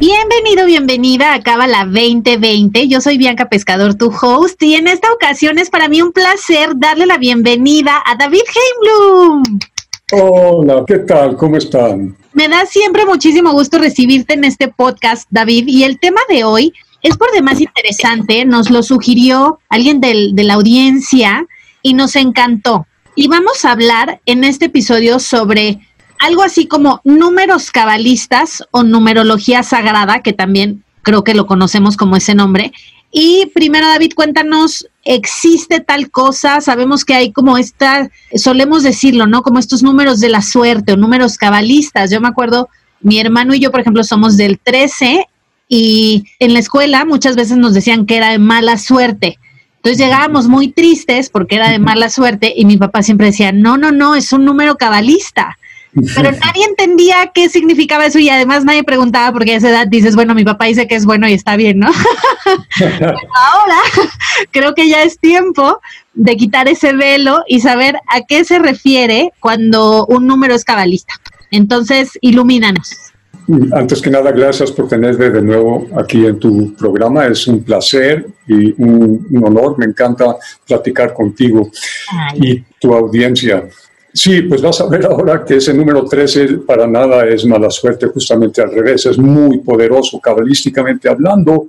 Bienvenido, bienvenida a Cábala 2020. Yo soy Bianca Pescador, tu host, y en esta ocasión es para mí un placer darle la bienvenida a David Heimblum. Hola, ¿qué tal? ¿Cómo están? Me da siempre muchísimo gusto recibirte en este podcast, David, y el tema de hoy es por demás interesante. Nos lo sugirió alguien del, de la audiencia y nos encantó. Y vamos a hablar en este episodio sobre algo así como números cabalistas o numerología sagrada, que también creo que lo conocemos como ese nombre. Y primero, David, cuéntanos, ¿existe tal cosa? Sabemos que hay como esta, solemos decirlo, ¿no? Como estos números de la suerte o números cabalistas. Yo me acuerdo, mi hermano y yo, por ejemplo, somos del 13 y en la escuela muchas veces nos decían que era de mala suerte. Entonces llegábamos muy tristes porque era de mala suerte y mi papá siempre decía, no, no, no, es un número cabalista. Pero nadie entendía qué significaba eso y además nadie preguntaba porque a esa edad dices, bueno, mi papá dice que es bueno y está bien, ¿no? Ahora creo que ya es tiempo de quitar ese velo y saber a qué se refiere cuando un número es cabalista. Entonces, ilumínanos. Antes que nada, gracias por tenerme de nuevo aquí en tu programa. Es un placer y un, honor. Me encanta platicar contigo y tu audiencia. Sí, pues vas a ver ahora que ese número 13 para nada es mala suerte, justamente al revés, es muy poderoso cabalísticamente hablando.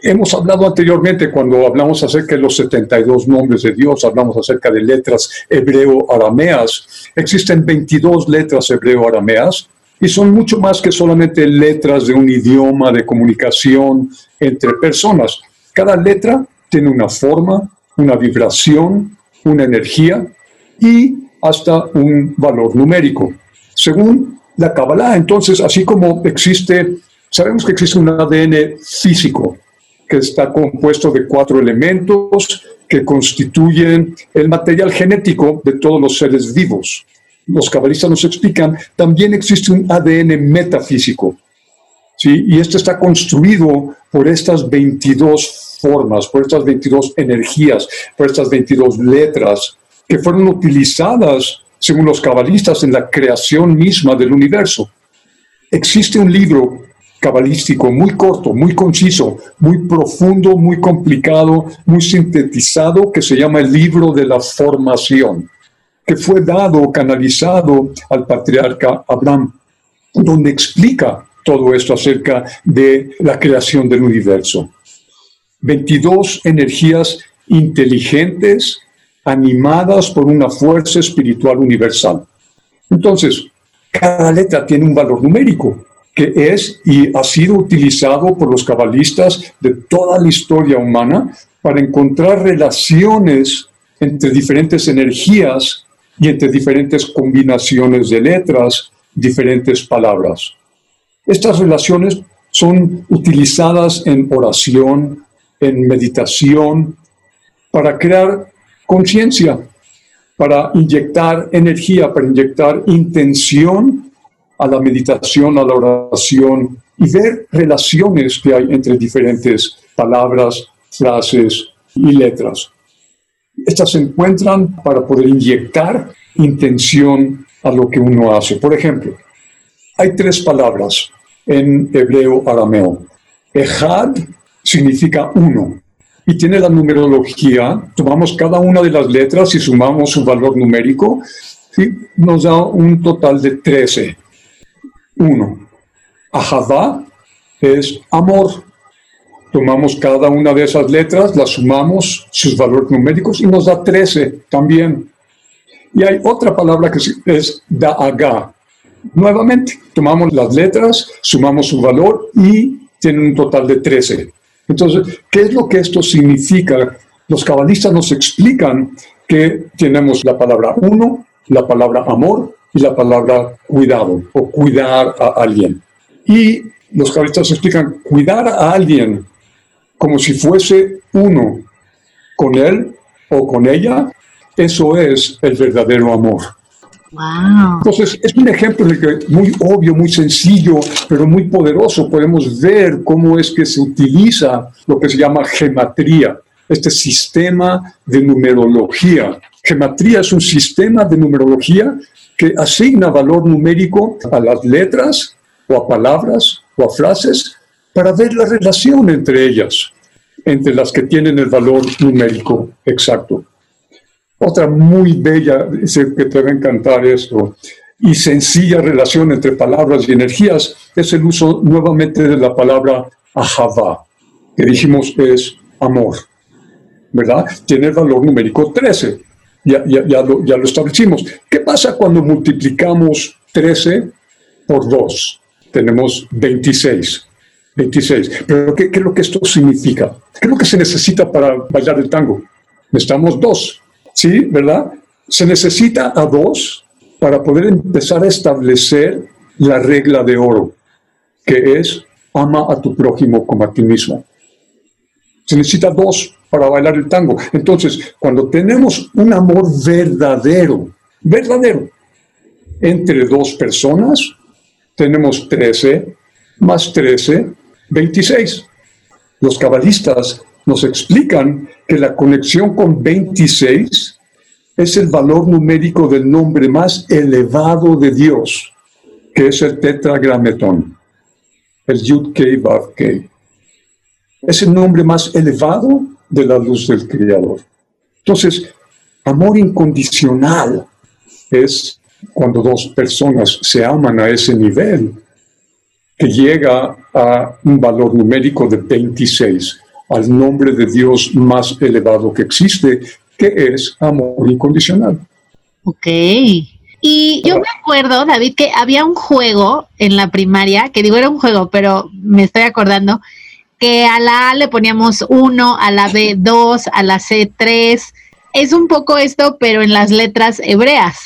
Hemos hablado anteriormente cuando hablamos acerca de los 72 nombres de Dios, hablamos acerca de letras hebreo-arameas. Existen 22 letras hebreo-arameas y son mucho más que solamente letras de un idioma de comunicación entre personas. Cada letra tiene una forma, una vibración, una energía y hasta un valor numérico. Según la Kabbalah, entonces, así como existe, sabemos que existe un ADN físico que está compuesto de cuatro elementos que constituyen el material genético de todos los seres vivos. Los cabalistas nos explican, también existe un ADN metafísico, ¿sí? y este está construido por estas 22 formas, por estas 22 energías, por estas 22 letras que fueron utilizadas, según los cabalistas, en la creación misma del universo. Existe un libro cabalístico muy corto, muy conciso, muy profundo, muy complicado, muy sintetizado, que se llama el libro de la formación, que fue dado, canalizado al patriarca Abraham, donde explica todo esto acerca de la creación del universo. 22 energías inteligentes, animadas por una fuerza espiritual universal. Entonces, cada letra tiene un valor numérico que es y ha sido utilizado por los cabalistas de toda la historia humana para encontrar relaciones entre diferentes energías y entre diferentes combinaciones de letras, diferentes palabras. Estas relaciones son utilizadas en oración, en meditación, para crear conciencia, para inyectar energía, para inyectar intención a la meditación, a la oración y ver relaciones que hay entre diferentes palabras, frases y letras. Estas se encuentran para poder inyectar intención a lo que uno hace. Por ejemplo, hay tres palabras en hebreo arameo. Ejad significa uno y tiene la numerología, tomamos cada una de las letras y sumamos su valor numérico, y nos da un total de 13. 1. Ahadá es amor. Tomamos cada una de esas letras, las sumamos, sus valores numéricos y nos da 13 también. Y hay otra palabra que es da'aga. Nuevamente, tomamos las letras, sumamos su valor y tienen un total de 13. Entonces, ¿qué es lo que esto significa? Los cabalistas nos explican que tenemos la palabra uno, la palabra amor y la palabra cuidado o cuidar a alguien. Y los cabalistas explican cuidar a alguien como si fuese uno con él o con ella Eso es el verdadero amor. Entonces, es un ejemplo muy obvio, muy sencillo, pero muy poderoso. Podemos ver cómo es que se utiliza lo que se llama gematría, este sistema de numerología. Gematría es un sistema de numerología que asigna valor numérico a las letras o a palabras o a frases para ver la relación entre ellas, entre las que tienen el valor numérico exacto. Otra muy bella, que te va a encantar esto, y sencilla relación entre palabras y energías es el uso nuevamente de la palabra ahava, que dijimos es amor, ¿verdad? Tiene el valor numérico 13, ya, ya, ya, lo, ya lo establecimos. ¿Qué pasa cuando multiplicamos 13 por 2? Tenemos 26. 26. Pero ¿qué, ¿qué, es lo que esto significa? ¿Qué es lo que se necesita para bailar el tango? Necesitamos dos. ¿Sí? ¿Verdad? Se necesita a dos para poder empezar a establecer la regla de oro, que es ama a tu prójimo como a ti mismo. Se necesita dos para bailar el tango. Entonces, cuando tenemos un amor verdadero, verdadero, entre dos personas, tenemos 13 más 13, 26. Los cabalistas nos explican que la conexión con 26 es el valor numérico del nombre más elevado de Dios, que es el tetragrametón, el Yud Kei Vav Kei. Es el nombre más elevado de la luz del Creador. Entonces, amor incondicional es cuando dos personas se aman a ese nivel, que llega a un valor numérico de 26 al nombre de Dios más elevado que existe, que es amor incondicional. Ok. Y yo me acuerdo, David, que había un juego en la primaria, que digo era un juego, pero me estoy acordando, que a la A le poníamos 1, a la B 2, a la C 3. Es un poco esto, pero en las letras hebreas.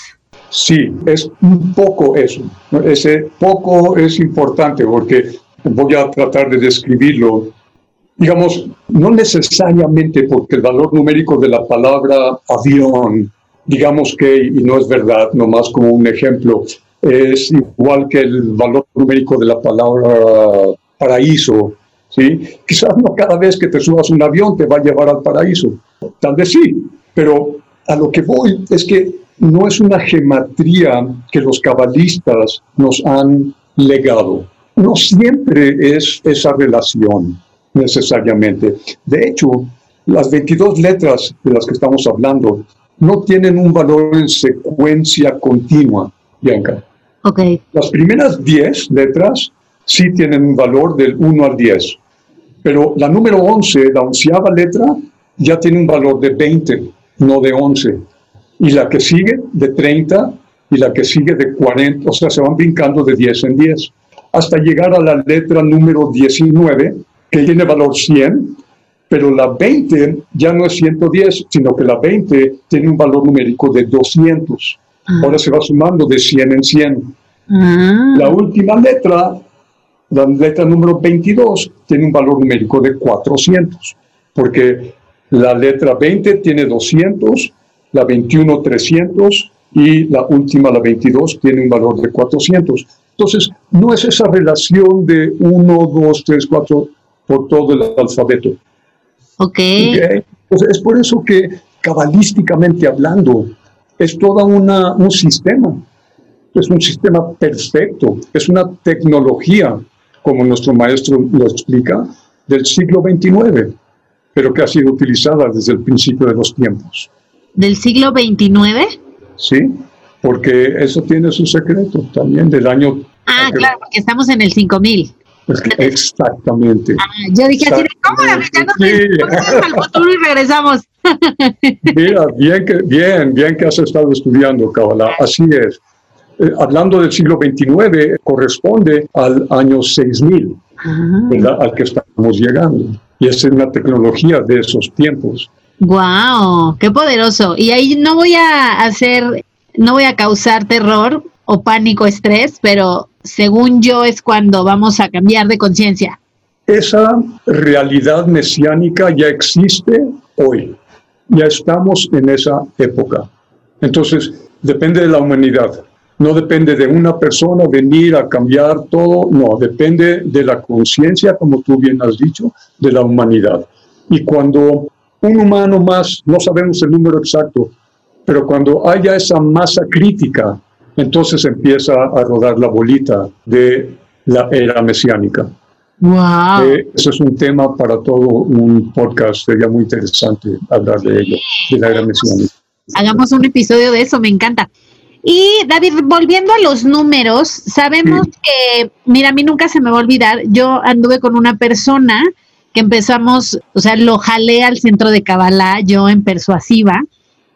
Sí, es un poco eso. Ese poco es importante porque voy a tratar de describirlo digamos, no necesariamente porque el valor numérico de la palabra avión, digamos que, y no es verdad, nomás como un ejemplo, es igual que el valor numérico de la palabra paraíso, ¿sí? Quizás no cada vez que te subas un avión te va a llevar al paraíso, tal vez sí, pero a lo que voy es que no es una gematría que los cabalistas nos han legado. No siempre es esa relación necesariamente. De hecho, las 22 letras de las que estamos hablando no tienen un valor en secuencia continua, Bianca. Okay. Las primeras 10 letras sí tienen un valor del 1 al 10, pero la número 11, la onceava letra, ya tiene un valor de 20, no de 11. Y la que sigue de 30 y la que sigue de 40, o sea, se van brincando de 10 en 10, hasta llegar a la letra número 19, que tiene valor 100, pero la 20 ya no es 110, sino que la 20 tiene un valor numérico de 200. Ah. Ahora se va sumando de 100 en 100. Ah. La última letra, la letra número 22, tiene un valor numérico de 400, porque la letra 20 tiene 200, la 21 300 y la última, la 22, tiene un valor de 400. Entonces, no es esa relación de 1, 2, 3, 4, por todo el alfabeto. Ok. es por eso que cabalísticamente hablando, es todo un sistema. Es un sistema perfecto. Es una tecnología, como nuestro maestro lo explica, del siglo XXIX, pero que ha sido utilizada desde el principio de los tiempos. ¿Del siglo XXIX? Sí, porque eso tiene su secreto también del año... Ah, claro, porque estamos en el 5000. Exactamente. Ah, yo dije así, ¿cómo la sí. al futuro y regresamos? Mira, bien que, bien, bien que has estado estudiando, Kabbalah. Así es. Eh, hablando del siglo XXIX, corresponde al año 6000, ¿verdad? Al que estamos llegando. Y es una tecnología de esos tiempos. ¡Wow! ¡Qué poderoso! Y ahí no voy a hacer, no voy a causar terror o pánico, estrés, pero según yo, es cuando vamos a cambiar de conciencia. Esa realidad mesiánica ya existe hoy. Ya estamos en esa época. Entonces, depende de la humanidad. No depende de una persona venir a cambiar todo, no, depende de la conciencia, como tú bien has dicho, de la humanidad. Y cuando un humano más, no sabemos el número exacto, pero cuando haya esa masa crítica, entonces empieza a rodar la bolita de la era mesiánica. Wow. Eh, ese es un tema para todo un podcast, sería muy interesante hablar de ello, de la era mesiánica. Hagamos un episodio de eso, me encanta. Y David, volviendo a los números, sabemos que, mira, a mí nunca se me va a olvidar, yo anduve con una persona que empezamos, o sea, lo jalé al centro de Kabbalah, yo en persuasiva,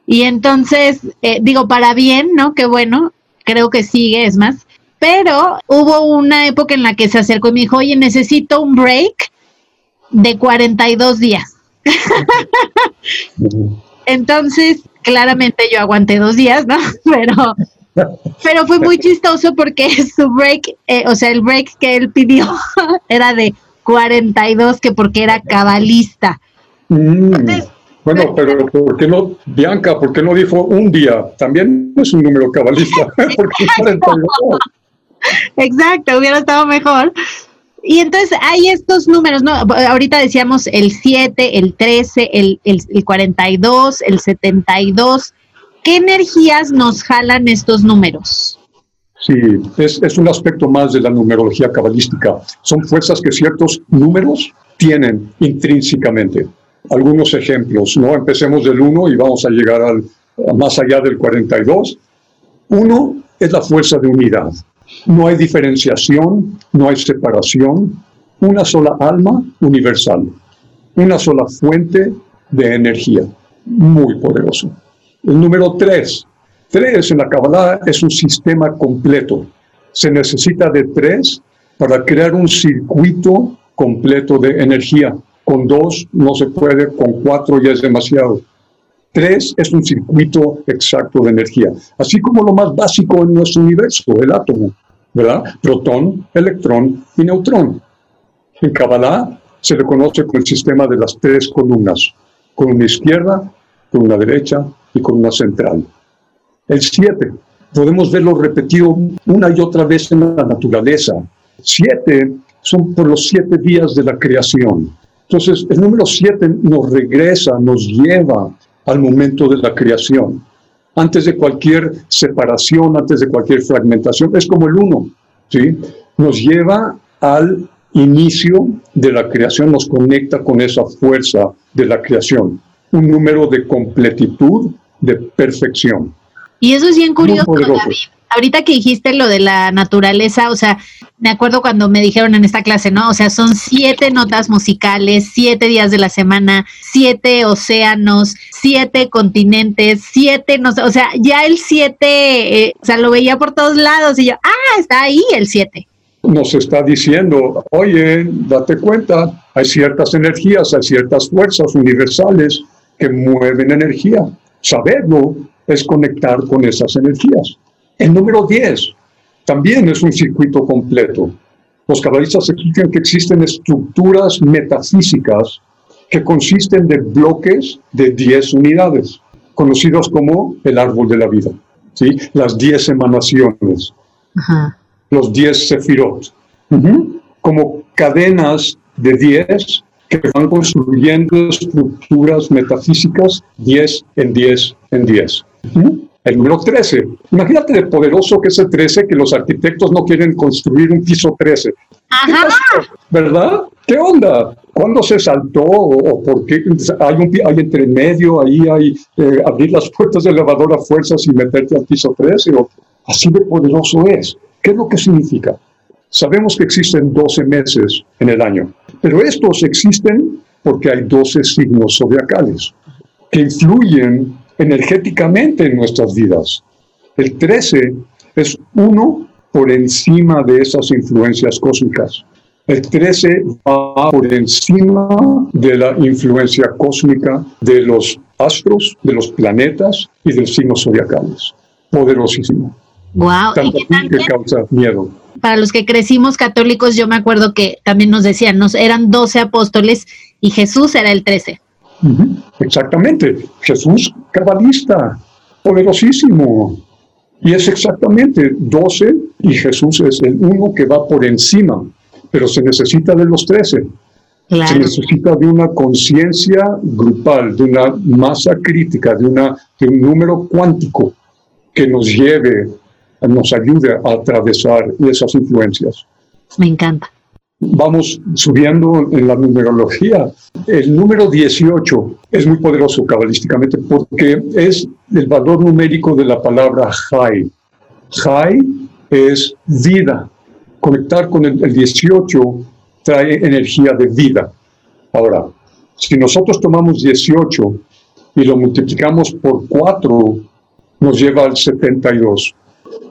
y entonces, eh, digo, para bien, ¿no? Qué bueno, creo que sigue, es más, pero hubo una época en la que se acercó y me dijo, oye, necesito un break de 42 días. Entonces, claramente yo aguanté dos días, ¿no? Pero, pero fue muy chistoso porque su break, eh, o sea, el break que él pidió era de 42, que porque era cabalista. Mm. Bueno, pero ¿por qué no, Bianca, por qué no dijo un día? También es un número cabalista. Exacto, hubiera estado mejor. Y entonces hay estos números, ¿no? Ahorita decíamos el 7, el 13, el, el, el 42, el 72. ¿Qué energías nos jalan estos números? Sí, es, es, un aspecto más de la numerología cabalística. Son fuerzas que ciertos números tienen intrínsecamente. Algunos ejemplos, ¿no? Empecemos del 1 y vamos a llegar al, más allá del 42. Uno es la fuerza de unidad. No hay diferenciación, no hay separación, una sola alma universal, una sola fuente de energía, muy poderoso. El número tres, tres en la Kabbalah es un sistema completo. Se necesita de tres para crear un circuito completo de energía. Con dos no se puede, con cuatro ya es demasiado. Tres es un circuito exacto de energía, así como lo más básico en nuestro universo, el átomo, ¿verdad? Protón, electrón y neutrón. En Kabbalah se le conoce con el sistema de las tres columnas, con una izquierda, con una derecha y con una central. El siete, podemos verlo repetido una y otra vez en la naturaleza. Siete son por los siete días de la creación. Entonces, el número siete nos regresa, nos lleva al momento de la creación. Antes de cualquier separación, antes de cualquier fragmentación, es como el uno, ¿sí? Nos lleva al inicio de la creación, nos conecta con esa fuerza de la creación. Un número de completitud, de perfección. Y eso es bien curioso, David. Ahorita que dijiste lo de la naturaleza, o sea, me acuerdo cuando me dijeron en esta clase, ¿no? O sea, son siete notas musicales, siete días de la semana, siete océanos, siete continentes, siete, no o sea, ya el siete, eh, o sea, lo veía por todos lados y yo, ah, está ahí el siete. Nos está diciendo, oye, date cuenta, hay ciertas energías, hay ciertas fuerzas universales que mueven energía. Saberlo es conectar con esas energías. El número 10 también es un circuito completo. Los cabalistas explican que existen estructuras metafísicas que consisten de bloques de 10 unidades, conocidos como el árbol de la vida, ¿sí? las 10 emanaciones, los 10 sefirot, como cadenas de 10 que van construyendo estructuras metafísicas 10 en 10 en 10. El número 13. Imagínate de poderoso que es el 13, que los arquitectos no quieren construir un piso 13. Ajá. ¿Verdad? ¿Qué onda? ¿Cuándo se saltó? ¿O por qué hay, un, hay entre medio? Ahí hay eh, abrir las puertas del elevador a fuerzas y meterte al piso 13. O, así de poderoso es. ¿Qué es lo que significa? Sabemos que existen 12 meses en el año, pero estos existen porque hay 12 signos zodiacales que influyen energéticamente en nuestras vidas. El 13 es uno por encima de esas influencias cósmicas. El 13 va por encima de la influencia cósmica de los astros, de los planetas y de los signos zodiacales. Poderosísimo. Wow. Tanto que causa miedo. Para los que crecimos católicos, yo me acuerdo que también nos decían, nos eran 12 apóstoles y Jesús era el 13. Exactamente. Jesús cabalista, poderosísimo. Y es exactamente 12 y Jesús es el uno que va por encima, pero se necesita de los 13. Se necesita de una conciencia grupal, de una masa crítica, de, una, de un número cuántico que nos lleve, nos ayude a atravesar esas influencias. Me encanta. Vamos subiendo en la numerología. El número 18 es muy poderoso cabalísticamente porque es el valor numérico de la palabra Jai. Jai es vida. Conectar con el, el 18 trae energía de vida. Ahora, si nosotros tomamos 18 y lo multiplicamos por 4, nos lleva al 72.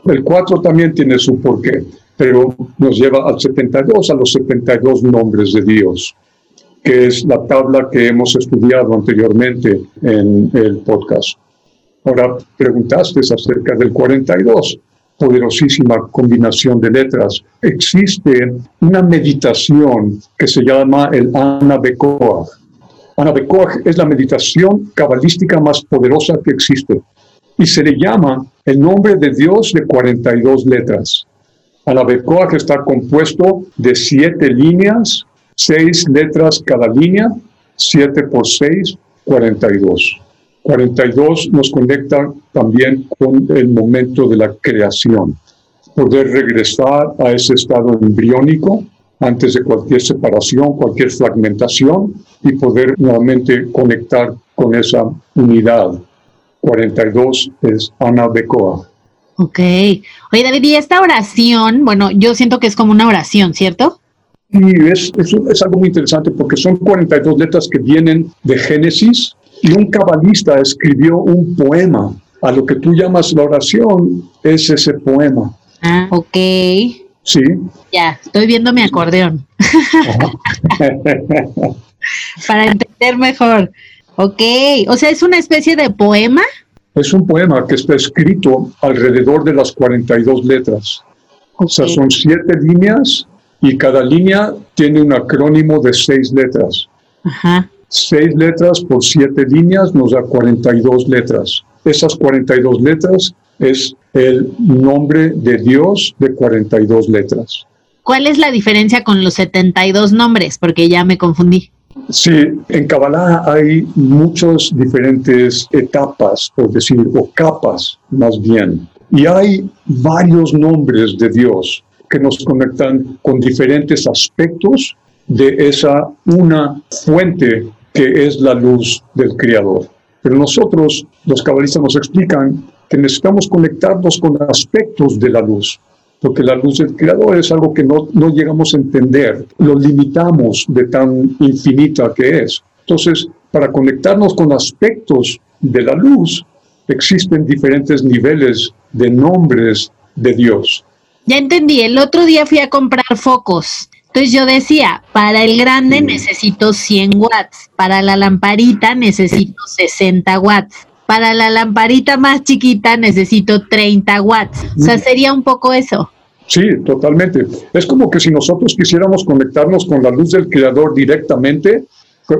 El 4 también tiene su porqué, pero nos lleva al 72, a los 72 nombres de Dios, que es la tabla que hemos estudiado anteriormente en el podcast. Ahora, preguntaste acerca del 42 poderosísima combinación de letras. Existe una meditación que se llama el Anabekoach. Anabekoach es la meditación cabalística más poderosa que existe y se le llama el nombre de Dios de 42 letras. Anabekoach está compuesto de siete líneas, seis letras cada línea, siete por seis, 42. 42 nos conecta también con el momento de la creación. Poder regresar a ese estado embriónico antes de cualquier separación, cualquier fragmentación y poder nuevamente conectar con esa unidad. 42 es Ana Becoa. Ok. Oye, David, y esta oración, bueno, yo siento que es como una oración, ¿cierto? Y es, es, es algo muy interesante porque son 42 letras que vienen de Génesis y un cabalista escribió un poema. A lo que tú llamas la oración es ese poema. Ah, ok. Sí. Ya, estoy viendo mi acordeón. Para entender mejor. Ok, o sea, es una especie de poema. Es un poema que está escrito alrededor de las 42 letras. O sea, son siete líneas y cada línea tiene un acrónimo de seis letras. Ajá. Seis letras por siete líneas nos da 42 letras. Esas 42 letras es el nombre de Dios de 42 letras. ¿Cuál es la diferencia con los 72 nombres? Porque ya me confundí. Sí, en Kabbalah hay muchas diferentes etapas, por decir, o capas más bien. Y hay varios nombres de Dios que nos conectan con diferentes aspectos de esa una fuente que es la luz del Creador. Pero nosotros, los cabalistas, nos explican que necesitamos conectarnos con aspectos de la luz, porque la luz del Creador es algo que no, no llegamos a entender, lo limitamos de tan infinita que es. Entonces, para conectarnos con aspectos de la luz, existen diferentes niveles de nombres de Dios. Ya entendí, el otro día fui a comprar focos entonces yo decía, para el grande necesito 100 watts, para la lamparita necesito 60 watts, para la lamparita más chiquita necesito 30 watts. O sea, sería un poco eso. Sí, totalmente. Es como que si nosotros quisiéramos conectarnos con la luz del creador directamente,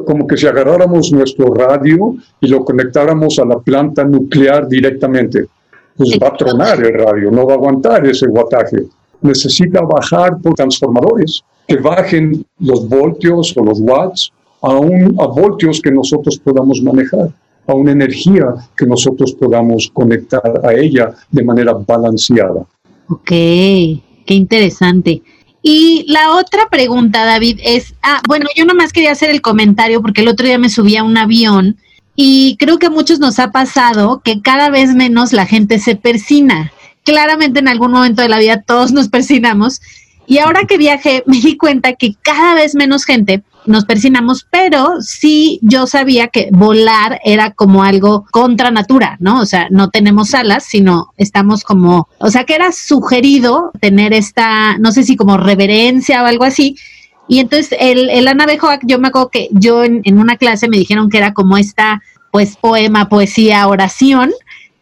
como que si agarráramos nuestro radio y lo conectáramos a la planta nuclear directamente. Pues va a tronar el radio, no va a aguantar ese wattaje. Necesita bajar por transformadores que bajen los voltios o los watts a, un, a voltios que nosotros podamos manejar, a una energía que nosotros podamos conectar a ella de manera balanceada. Ok, qué interesante. Y la otra pregunta, David, es, ah, bueno, yo nomás quería hacer el comentario porque el otro día me subí a un avión y creo que a muchos nos ha pasado que cada vez menos la gente se persina. Claramente en algún momento de la vida todos nos persinamos y ahora que viajé, me di cuenta que cada vez menos gente nos persinamos, pero sí yo sabía que volar era como algo contra natura, ¿no? O sea, no tenemos alas, sino estamos como, o sea, que era sugerido tener esta, no sé si como reverencia o algo así. Y entonces el, el Anabejoac, yo me acuerdo que yo en, en una clase me dijeron que era como esta, pues, poema, poesía, oración,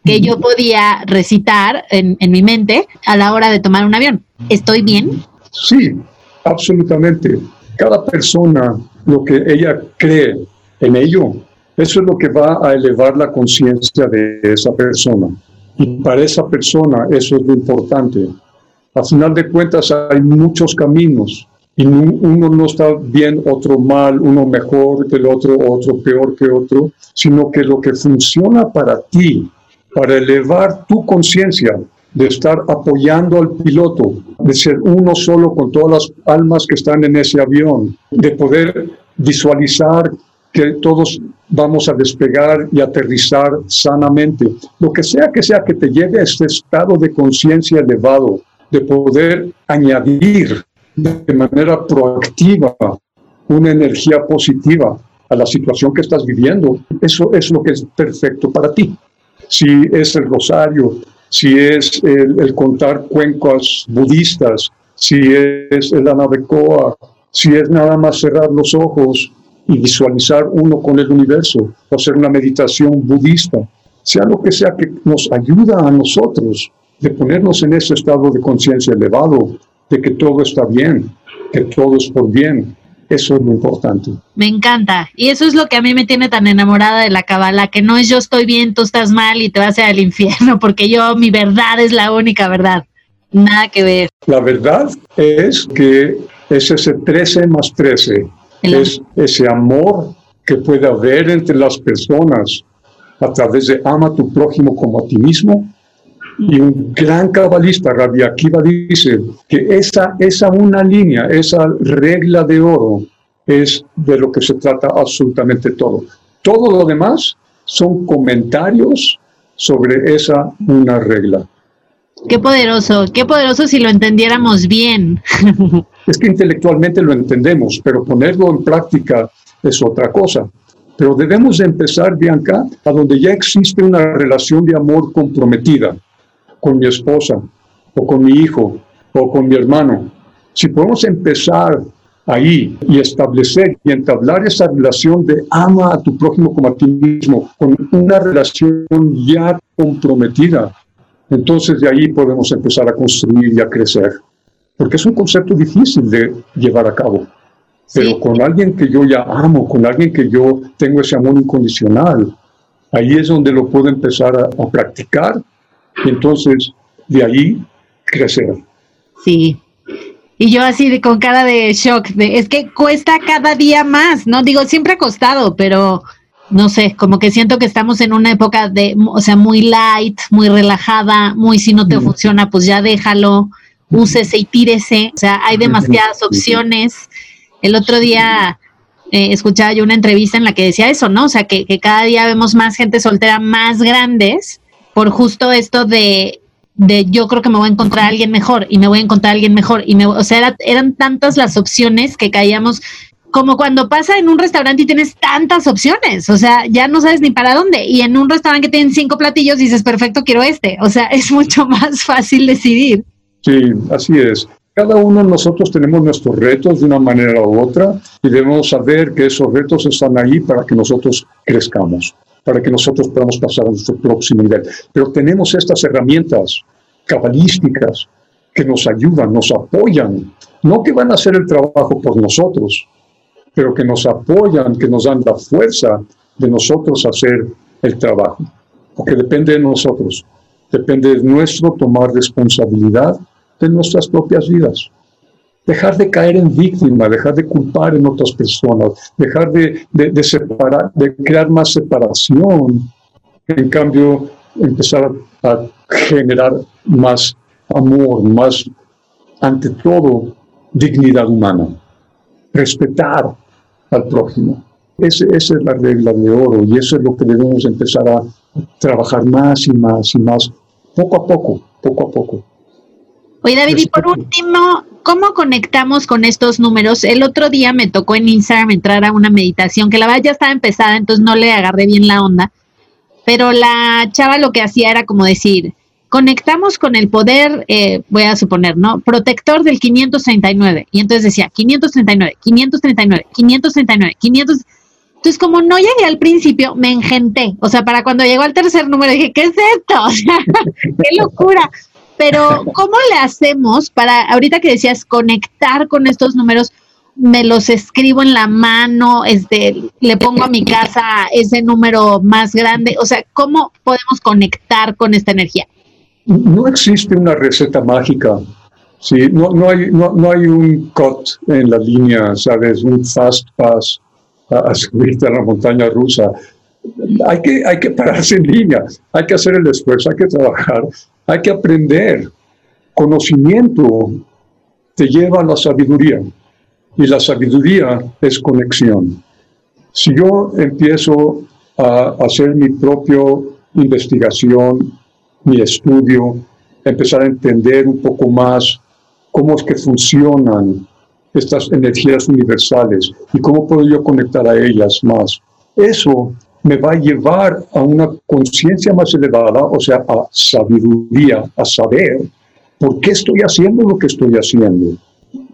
que yo podía recitar en, en mi mente a la hora de tomar un avión. ¿Estoy bien? Sí, absolutamente. Cada persona, lo que ella cree en ello, Eso es lo que va a elevar la conciencia de esa persona. Y para esa persona eso es lo importante. Al final de cuentas hay muchos caminos y uno no está bien, otro mal, uno mejor que el otro, otro peor que otro, sino que lo que funciona para ti, para elevar tu conciencia, de estar apoyando al piloto, de ser uno solo con todas las almas que están en ese avión, de poder visualizar que todos vamos a despegar y aterrizar sanamente. Lo que sea que sea que te lleve a este estado de conciencia elevado, de poder añadir de manera proactiva una energía positiva a la situación que estás viviendo, eso es lo que es perfecto para ti. Si es el rosario, si es el, contar cuencos budistas, si es el anabecoa, si es nada más cerrar los ojos y visualizar uno con el universo, o hacer una meditación budista, sea lo que sea que nos ayuda a nosotros de ponernos en ese estado de conciencia elevado, de que todo está bien, que todo es por bien. Eso es lo importante. Me encanta. Y eso es lo que a mí me tiene tan enamorada de la Kabbalah, que no es yo estoy bien, tú estás mal y te vas al infierno, porque yo, mi verdad es la única verdad. Nada que ver. La verdad es que es ese 13 más 13. es ese amor que puede haber entre las personas a través de ama a tu prójimo como a ti mismo y un gran cabalista, Rabbi Akiva, dice que esa, esa una línea, esa regla de oro, es de lo que se trata absolutamente todo. Todo lo demás son comentarios sobre esa una regla. Qué poderoso, qué poderoso si lo entendiéramos bien. es que intelectualmente lo entendemos, pero ponerlo en práctica es otra cosa. Pero debemos empezar, Bianca, a donde ya existe una relación de amor comprometida con mi esposa o con mi hijo o con mi hermano. Si podemos empezar ahí y establecer y entablar esa relación de ama a tu prójimo como a ti mismo, con una relación ya comprometida, entonces de ahí podemos empezar a construir y a crecer. Porque es un concepto difícil de llevar a cabo. Pero con alguien que yo ya amo, con alguien que yo tengo ese amor incondicional, ahí es donde lo puedo empezar a, a practicar y entonces, de ahí crecer. Sí. Y yo así de, con cara de shock, de, es que cuesta cada día más, ¿no? Digo, siempre ha costado, pero no sé, como que siento que estamos en una época de, o sea, muy light, muy relajada, muy si no te funciona, pues ya déjalo, úsese y tírese, o sea, hay demasiadas opciones. El otro día eh, escuchaba yo una entrevista en la que decía eso, ¿no? O sea, que, que cada día vemos más gente soltera más grandes por justo esto de, de yo creo que me voy a encontrar a alguien mejor y me voy a encontrar a alguien mejor. Y me, o sea, eran tantas las opciones que caíamos como cuando pasa en un restaurante y tienes tantas opciones, o sea, ya no sabes ni para dónde. Y en un restaurante que tienen cinco platillos dices, perfecto, quiero este. O sea, es mucho más fácil decidir. Sí, así es. Cada uno de nosotros tenemos nuestros retos de una manera u otra y debemos saber que esos retos están ahí para que nosotros crezcamos para que nosotros podamos pasar a nuestro próximo nivel. Pero tenemos estas herramientas cabalísticas que nos ayudan, nos apoyan, no que van a hacer el trabajo por nosotros, pero que nos apoyan, que nos dan la fuerza de nosotros hacer el trabajo, porque depende de nosotros, depende de nuestro tomar responsabilidad de nuestras propias vidas dejar de caer en víctima, dejar de culpar en otras personas, dejar de, de, separar, de crear más separación, en cambio empezar a generar más amor, más, ante todo, dignidad humana, respetar al prójimo. esa es la regla de oro y eso es lo que debemos empezar a trabajar más y más y más, poco a poco, poco a poco. Oye, David, y por último, ¿cómo conectamos con estos números? El otro día me tocó en Instagram entrar a una meditación que la verdad ya estaba empezada, entonces no le agarré bien la onda, pero la chava lo que hacía era como decir, conectamos con el poder, eh, voy a suponer, ¿no? Protector del 539. Y entonces decía, 539, 539, 539, 500. Entonces, como no llegué al principio, me engenté. O sea, para cuando llegó al tercer número dije, ¿qué es esto? O sea, qué locura. Pero, ¿cómo le hacemos para, ahorita que decías, conectar con estos números? me los escribo en la mano, este, le pongo a mi casa ese número más grande. O sea, ¿cómo podemos conectar con esta energía? No existe una receta mágica. Sí, no, no, hay, no, no hay un cut en la línea, ¿sabes? Un fast pass a, subirte a la montaña rusa. Hay que, hay que pararse en línea, hay que hacer el esfuerzo, hay que trabajar, hay que aprender. Conocimiento te lleva a la sabiduría y la sabiduría es conexión. Si yo empiezo a hacer mi propia investigación, mi estudio, empezar a entender un poco más cómo es que funcionan estas energías universales y cómo puedo yo conectar a ellas más. Eso me va a llevar a una conciencia más elevada, o sea, a sabiduría, a saber por qué estoy haciendo lo que estoy haciendo.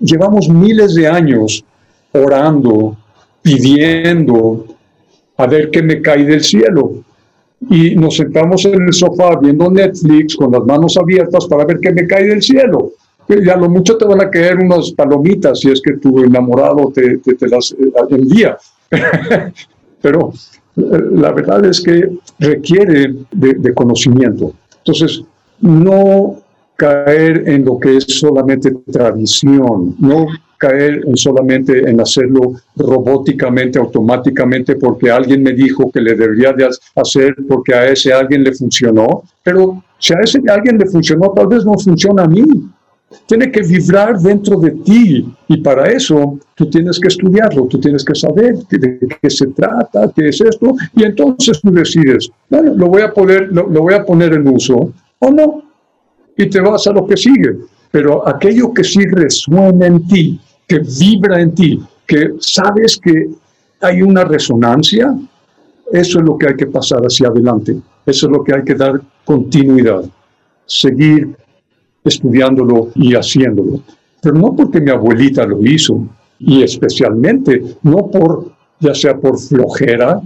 Llevamos miles de años orando, pidiendo a ver qué me cae del cielo. Y nos sentamos en el sofá viendo Netflix con las manos abiertas para ver qué me cae del cielo y a lo mucho te van a caer unas palomitas si es que tu enamorado te, te, las eh, envía. Pero la verdad es que requiere de, conocimiento. Entonces, no caer en lo que es solamente tradición, no caer en solamente en hacerlo robóticamente, automáticamente, porque alguien me dijo que le debería de hacer porque a ese alguien le funcionó, pero si a ese alguien le funcionó, tal vez no funciona a mí tiene que vibrar dentro de ti y para eso tú tienes que estudiarlo, tú tienes que saber de qué se trata, qué es esto y entonces tú decides, bueno, lo voy a poner, lo, voy a poner en uso o no y te vas a lo que sigue. Pero aquello que sí resuena en ti, que vibra en ti, que sabes que hay una resonancia, eso es lo que hay que pasar hacia adelante, eso es lo que hay que dar continuidad, seguir estudiándolo y haciéndolo. Pero no porque mi abuelita lo hizo, y especialmente no por, ya sea por flojera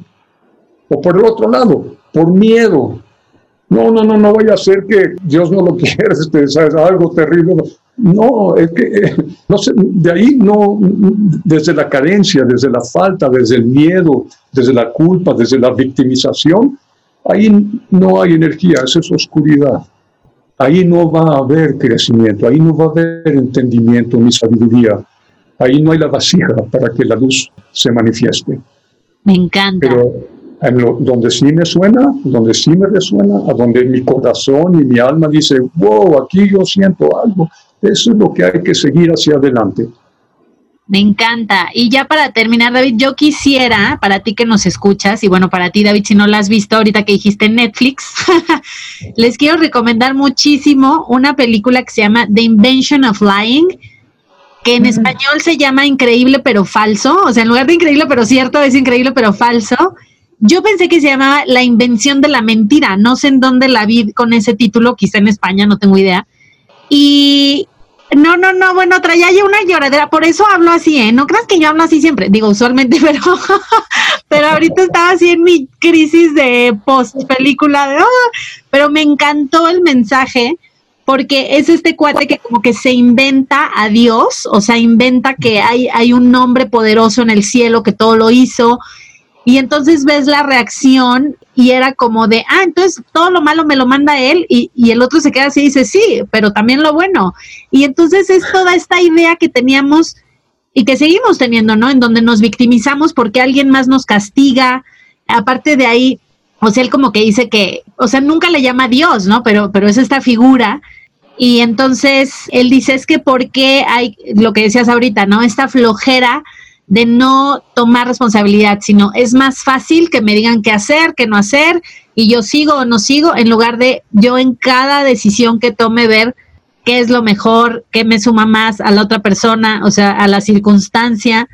o por el otro lado, por miedo. No, no, no, no voy a hacer que Dios no lo quiera, este, ¿sabes? algo terrible. No, es que, no sé, de ahí no, desde la carencia, desde la falta, desde el miedo, desde la culpa, desde la victimización, ahí no hay energía, eso es oscuridad ahí no va a haber crecimiento, ahí no va a haber entendimiento ni sabiduría, ahí no hay la vasija para que la luz se manifieste. Me encanta. Pero en donde sí me suena, donde sí me resuena, a donde mi corazón y mi alma dice, wow, aquí yo siento algo, eso es lo que hay que seguir hacia adelante. Me encanta. Y ya para terminar, David, yo quisiera, para ti que nos escuchas, y bueno, para ti, David, si no la has visto ahorita que dijiste Netflix, les quiero recomendar muchísimo una película que se llama The Invention of Lying, que en español se llama Increíble pero falso. O sea, en lugar de increíble pero cierto, es increíble pero falso. Yo pensé que se llamaba La invención de la mentira. No sé en dónde la vi con ese título, quizá en España, no tengo idea. Y no, no, no, bueno, traía yo una lloradera, por eso hablo así, ¿eh? No creas que yo hablo así siempre, digo usualmente, pero, pero ahorita estaba así en mi crisis de post película, de, ah", pero me encantó el mensaje porque es este cuate que como que se inventa a Dios, o sea, inventa que hay, hay un nombre poderoso en el cielo que todo lo hizo, y entonces ves la reacción y era como de, ah, entonces todo lo malo me lo manda él y, y, el otro se queda así y dice, sí, pero también lo bueno. Y entonces es toda esta idea que teníamos y que seguimos teniendo, ¿no? En donde nos victimizamos porque alguien más nos castiga. Aparte de ahí, o sea, él como que dice que, o sea, nunca le llama a Dios, ¿no? Pero, pero es esta figura. Y entonces él dice, es que porque hay, lo que decías ahorita, ¿no? Esta flojera de no tomar responsabilidad, sino es más fácil que me digan qué hacer, qué no hacer, y yo sigo o no sigo, en lugar de yo en cada decisión que tome ver qué es lo mejor, qué me suma más a la otra persona, o sea, a la circunstancia.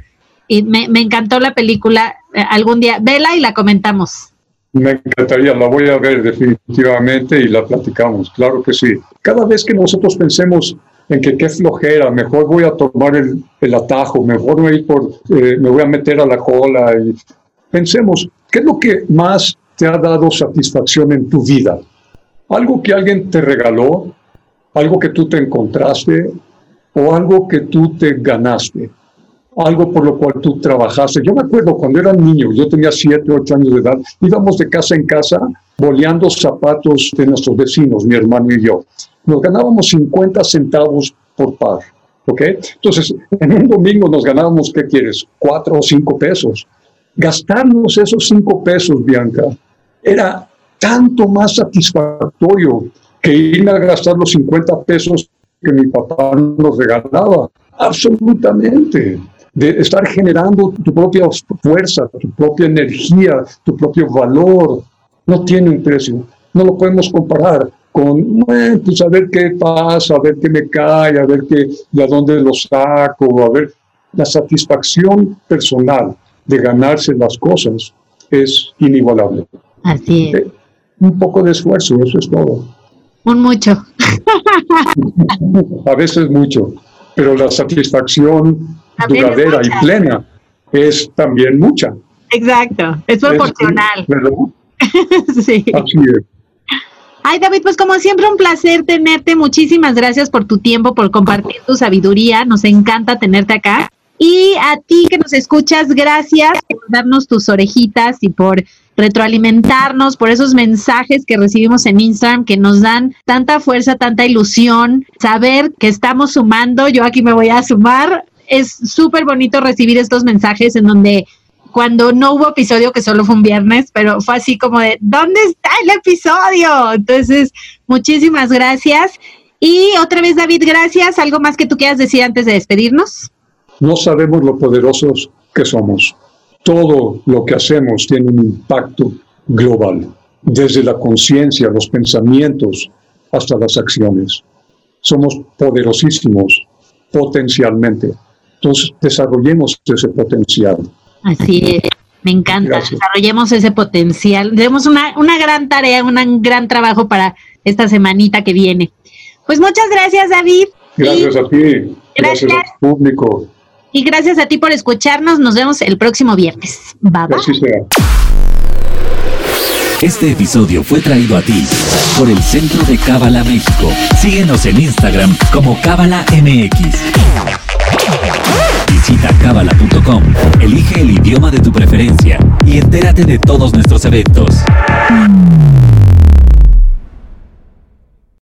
Y me, encantó la película. Eh, algún día, vela y la comentamos. Me encantaría, la voy a ver definitivamente y la platicamos, claro que sí. Cada vez que nosotros pensemos en que qué flojera, mejor voy a tomar el, atajo, mejor voy por, eh, me voy a meter a la cola. Y pensemos, ¿qué es lo que más te ha dado satisfacción en tu vida? Algo que alguien te regaló, algo que tú te encontraste o algo que tú te ganaste. algo por lo cual tú trabajaste. Yo me acuerdo cuando era niño, yo tenía 7, 8 años de edad, íbamos de casa en casa boleando zapatos de nuestros vecinos, mi hermano y yo. Nos ganábamos 50 centavos por par. ¿Ok? Entonces, en un domingo nos ganábamos, ¿qué quieres? Cuatro o cinco pesos. Gastarnos esos cinco pesos, Bianca, era tanto más satisfactorio que irme a gastar los 50 pesos que mi papá nos regalaba. Absolutamente. De estar generando tu propia fuerza, tu propia energía, tu propio valor. No tiene un precio. No lo podemos comparar con, bueno, pues a ver qué pasa, a ver qué me cae, a ver qué, de a dónde lo saco, a ver. La satisfacción personal de ganarse las cosas es inigualable. Así es. Eh, un poco de esfuerzo, eso es todo. Un mucho. a veces mucho, pero la satisfacción duradera y plena es también mucha. Exacto, es proporcional. sí. Así es. Ay, David, pues como siempre un placer tenerte. Muchísimas gracias por tu tiempo, por compartir tu sabiduría. Nos encanta tenerte acá. Y a ti que nos escuchas, gracias por darnos tus orejitas y por retroalimentarnos, por esos mensajes que recibimos en Instagram que nos dan tanta fuerza, tanta ilusión, saber que estamos sumando. Yo aquí me voy a sumar. Es súper bonito recibir estos mensajes en donde cuando no hubo episodio, que solo fue un viernes, pero fue así como de, ¿dónde está el episodio? Entonces, muchísimas gracias. Y otra vez, David, gracias. ¿Algo más que tú quieras decir antes de despedirnos? No sabemos lo poderosos que somos. Todo lo que hacemos tiene un impacto global, desde la conciencia, los pensamientos, hasta las acciones. Somos poderosísimos potencialmente. Entonces, desarrollemos ese potencial. Así es. Me encanta. Desarrollemos ese potencial. Tenemos una, una gran tarea, un gran trabajo para esta semanita que viene. Pues muchas gracias, David. Gracias a ti. Gracias, al público. Y gracias a ti por escucharnos. Nos vemos el próximo viernes. Bye bye. Así sea. Este episodio fue traído a ti por el Centro de Cábala México. Síguenos en Instagram como Cábala MX. Visita cábala.com, elige el idioma de tu preferencia y entérate de todos nuestros eventos.